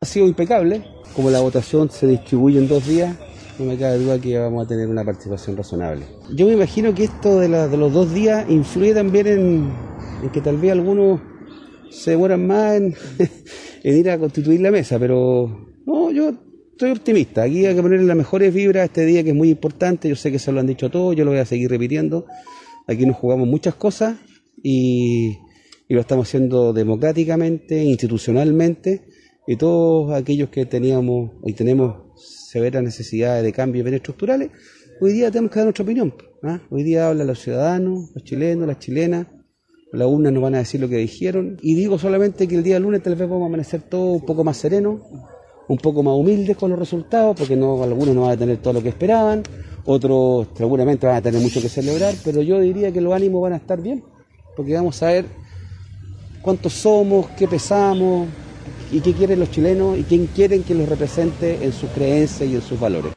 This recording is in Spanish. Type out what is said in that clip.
Ha sido impecable, como la votación se distribuye en dos días, no me cabe duda que vamos a tener una participación razonable. Yo me imagino que esto de, de los dos días influye también en, en, que tal vez algunos se demoran más en, en, ir a constituir la mesa, pero no, yo estoy optimista. Aquí hay que ponerle las mejores vibras a este día que es muy importante. Yo sé que se lo han dicho todos, yo lo voy a seguir repitiendo. Aquí nos jugamos muchas cosas y, y lo estamos haciendo democráticamente, institucionalmente y todos aquellos que teníamos y tenemos severas necesidades de cambios bien estructurales, hoy día tenemos que dar nuestra opinión. ¿ah? Hoy día hablan los ciudadanos, los chilenos, las chilenas, las urnas nos van a decir lo que dijeron. Y digo solamente que el día lunes tal vez vamos a amanecer todo un poco más sereno, un poco más humildes con los resultados, porque no, algunos no van a tener todo lo que esperaban, otros seguramente van a tener mucho que celebrar, pero yo diría que los ánimos van a estar bien, porque vamos a ver cuántos somos, qué pesamos, y qué quieren los chilenos y quién quieren que los represente en sus creencias y en sus valores.